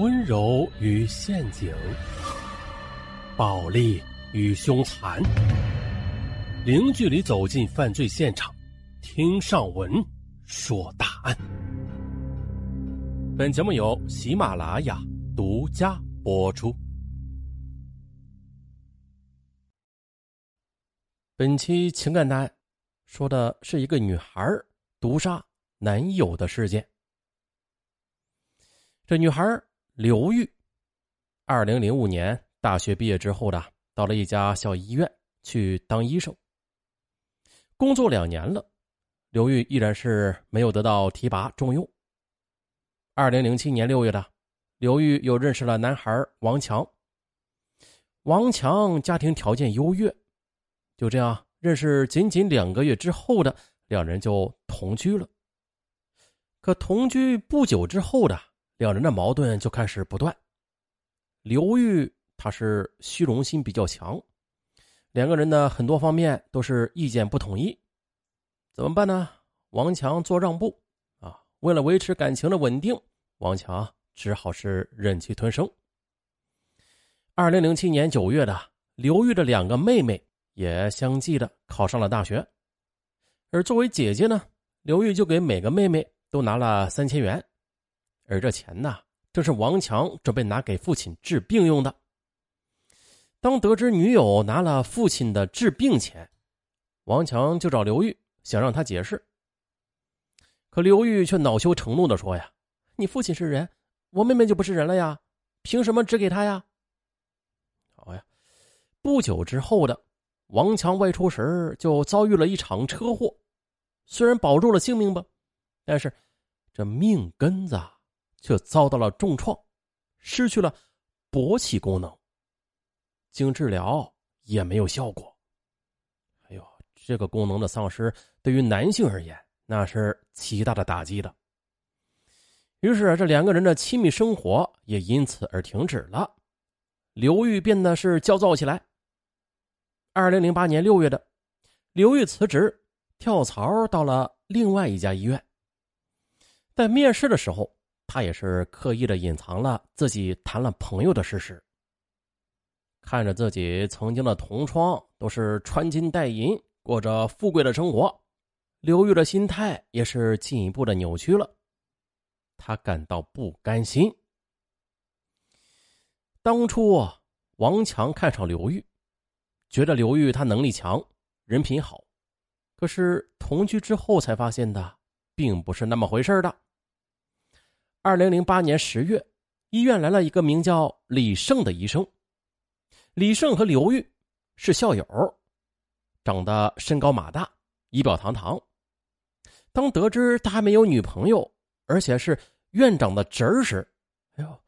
温柔与陷阱，暴力与凶残，零距离走进犯罪现场，听上文说大案。本节目由喜马拉雅独家播出。本期情感大案说的是一个女孩毒杀男友的事件。这女孩刘玉，二零零五年大学毕业之后的，到了一家小医院去当医生。工作两年了，刘玉依然是没有得到提拔重用。二零零七年六月的，刘玉又认识了男孩王强。王强家庭条件优越。就这样认识，仅仅两个月之后的两人就同居了。可同居不久之后的两人的矛盾就开始不断。刘玉他是虚荣心比较强，两个人的很多方面都是意见不统一。怎么办呢？王强做让步啊，为了维持感情的稳定，王强只好是忍气吞声。二零零七年九月的，刘玉的两个妹妹。也相继的考上了大学，而作为姐姐呢，刘玉就给每个妹妹都拿了三千元，而这钱呢，正是王强准备拿给父亲治病用的。当得知女友拿了父亲的治病钱，王强就找刘玉，想让他解释。可刘玉却恼羞成怒的说：“呀，你父亲是人，我妹妹就不是人了呀，凭什么只给他呀？”好呀，不久之后的。王强外出时就遭遇了一场车祸，虽然保住了性命吧，但是这命根子却遭到了重创，失去了勃起功能。经治疗也没有效果。哎呦，这个功能的丧失对于男性而言那是极大的打击的。于是这两个人的亲密生活也因此而停止了。刘玉变得是焦躁起来。二零零八年六月的，刘玉辞职，跳槽到了另外一家医院。在面试的时候，他也是刻意的隐藏了自己谈了朋友的事实。看着自己曾经的同窗都是穿金戴银，过着富贵的生活，刘玉的心态也是进一步的扭曲了。他感到不甘心。当初王强看上刘玉。觉得刘玉他能力强，人品好，可是同居之后才发现的，并不是那么回事的。二零零八年十月，医院来了一个名叫李胜的医生。李胜和刘玉是校友，长得身高马大，仪表堂堂。当得知他还没有女朋友，而且是院长的侄儿时，哎呦，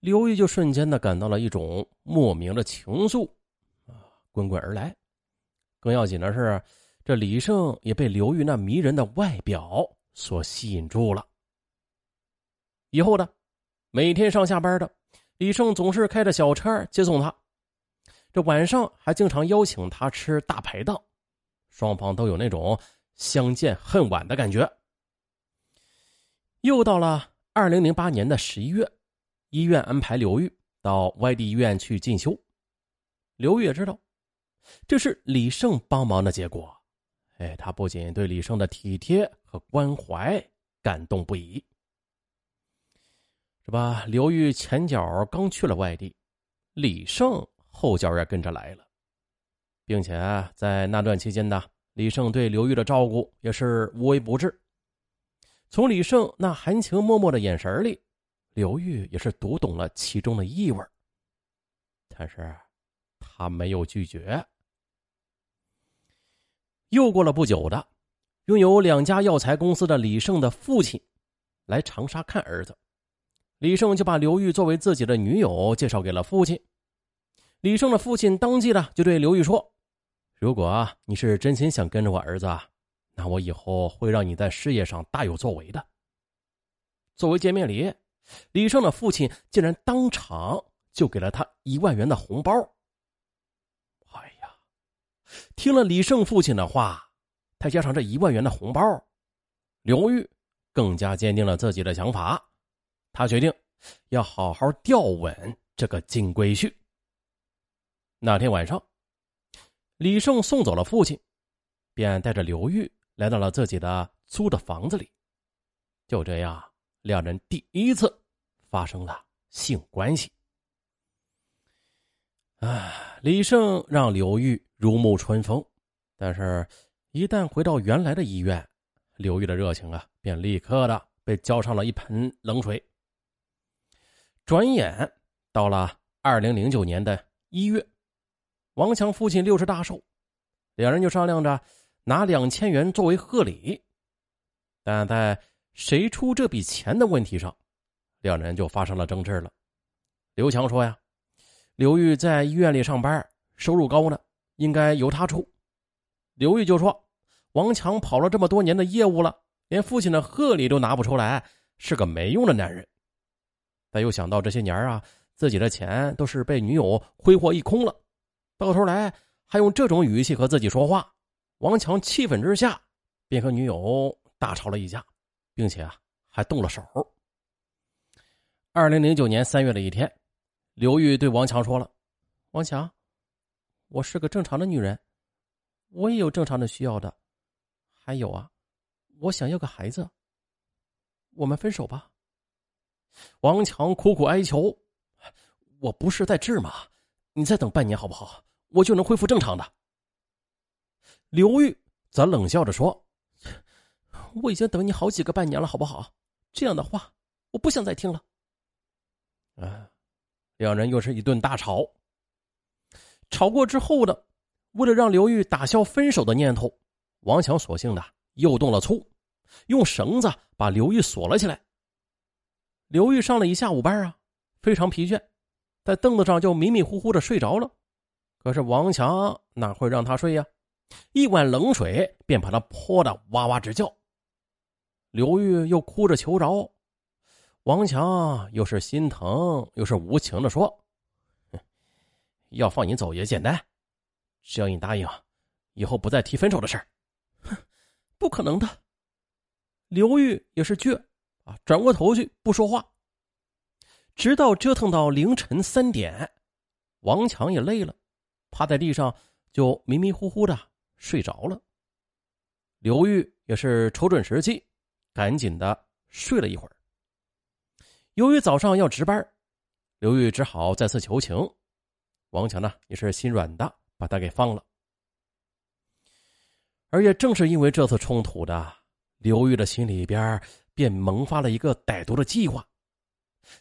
刘玉就瞬间的感到了一种莫名的情愫啊。滚滚而来，更要紧的是，这李胜也被刘玉那迷人的外表所吸引住了。以后的每天上下班的李胜总是开着小车接送他，这晚上还经常邀请他吃大排档，双方都有那种相见恨晚的感觉。又到了二零零八年的十一月，医院安排刘玉到外地医院去进修，刘玉也知道。这是李胜帮忙的结果，哎，他不仅对李胜的体贴和关怀感动不已，是吧？刘玉前脚刚去了外地，李胜后脚也跟着来了，并且在那段期间呢，李胜对刘玉的照顾也是无微不至。从李胜那含情脉脉的眼神里，刘玉也是读懂了其中的意味，但是他没有拒绝。又过了不久的，拥有两家药材公司的李胜的父亲来长沙看儿子，李胜就把刘玉作为自己的女友介绍给了父亲。李胜的父亲当即呢就对刘玉说：“如果你是真心想跟着我儿子，那我以后会让你在事业上大有作为的。”作为见面礼，李胜的父亲竟然当场就给了他一万元的红包。哎呀听了李胜父亲的话，再加上这一万元的红包，刘玉更加坚定了自己的想法。他决定要好好吊稳这个金龟婿。那天晚上，李胜送走了父亲，便带着刘玉来到了自己的租的房子里。就这样，两人第一次发生了性关系。啊，李胜让刘玉如沐春风，但是，一旦回到原来的医院，刘玉的热情啊，便立刻的被浇上了一盆冷水。转眼到了二零零九年的一月，王强父亲六十大寿，两人就商量着拿两千元作为贺礼，但在谁出这笔钱的问题上，两人就发生了争执了。刘强说呀。刘玉在医院里上班，收入高呢，应该由他出。刘玉就说：“王强跑了这么多年的业务了，连父亲的贺礼都拿不出来，是个没用的男人。”他又想到这些年啊，自己的钱都是被女友挥霍一空了，到头来还用这种语气和自己说话。王强气愤之下，便和女友大吵了一架，并且啊，还动了手。二零零九年三月的一天。刘玉对王强说了：“王强，我是个正常的女人，我也有正常的需要的。还有啊，我想要个孩子。我们分手吧。”王强苦苦哀求：“我不是在治吗？你再等半年好不好？我就能恢复正常的。”刘玉则冷笑着说：“我已经等你好几个半年了，好不好？这样的话，我不想再听了。”啊。两人又是一顿大吵。吵过之后的，为了让刘玉打消分手的念头，王强索性的又动了粗，用绳子把刘玉锁了起来。刘玉上了一下午班啊，非常疲倦，在凳子上就迷迷糊糊的睡着了。可是王强哪会让他睡呀？一碗冷水便把他泼得哇哇直叫。刘玉又哭着求饶。王强又是心疼又是无情的说：“要放你走也简单，只要你答应，以后不再提分手的事儿。”“哼，不可能的。”刘玉也是倔啊，转过头去不说话，直到折腾到凌晨三点，王强也累了，趴在地上就迷迷糊糊的睡着了。刘玉也是瞅准时机，赶紧的睡了一会儿。由于早上要值班，刘玉只好再次求情。王强呢也是心软的，把他给放了。而也正是因为这次冲突的，刘玉的心里边便萌发了一个歹毒的计划。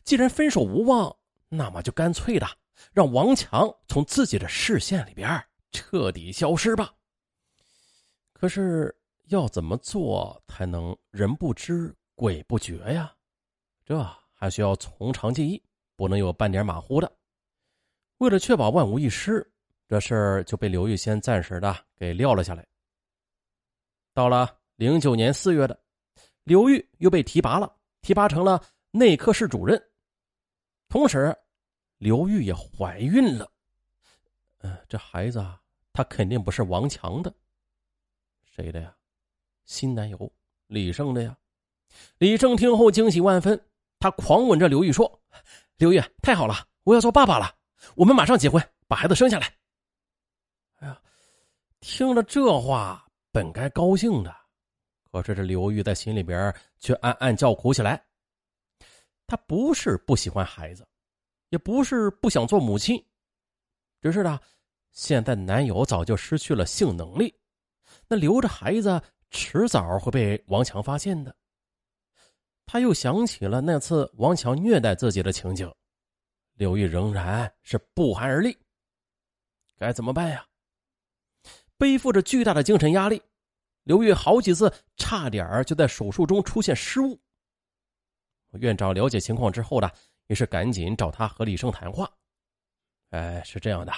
既然分手无望，那么就干脆的让王强从自己的视线里边彻底消失吧。可是要怎么做才能人不知鬼不觉呀？这。还需要从长计议，不能有半点马虎的。为了确保万无一失，这事儿就被刘玉先暂时的给撂了下来。到了零九年四月的，刘玉又被提拔了，提拔成了内科室主任。同时，刘玉也怀孕了。嗯，这孩子啊，他肯定不是王强的，谁的呀？新男友李胜的呀。李胜听后惊喜万分。他狂吻着刘玉说：“刘玉，太好了，我要做爸爸了，我们马上结婚，把孩子生下来。”哎呀，听了这话，本该高兴的，可是这刘玉在心里边却暗暗叫苦起来。她不是不喜欢孩子，也不是不想做母亲，只是呢，现在男友早就失去了性能力，那留着孩子，迟早会被王强发现的。他又想起了那次王强虐待自己的情景，刘玉仍然是不寒而栗。该怎么办呀？背负着巨大的精神压力，刘玉好几次差点就在手术中出现失误。院长了解情况之后呢，也是赶紧找他和李胜谈话。哎，是这样的，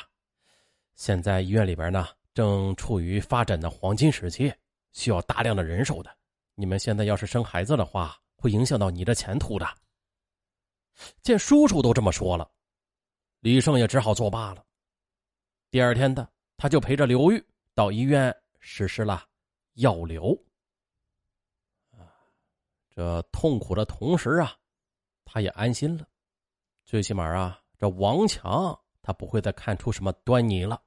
现在医院里边呢正处于发展的黄金时期，需要大量的人手的。你们现在要是生孩子的话，会影响到你的前途的。见叔叔都这么说了，李胜也只好作罢了。第二天的，他就陪着刘玉到医院实施了要留。啊，这痛苦的同时啊，他也安心了。最起码啊，这王强他不会再看出什么端倪了。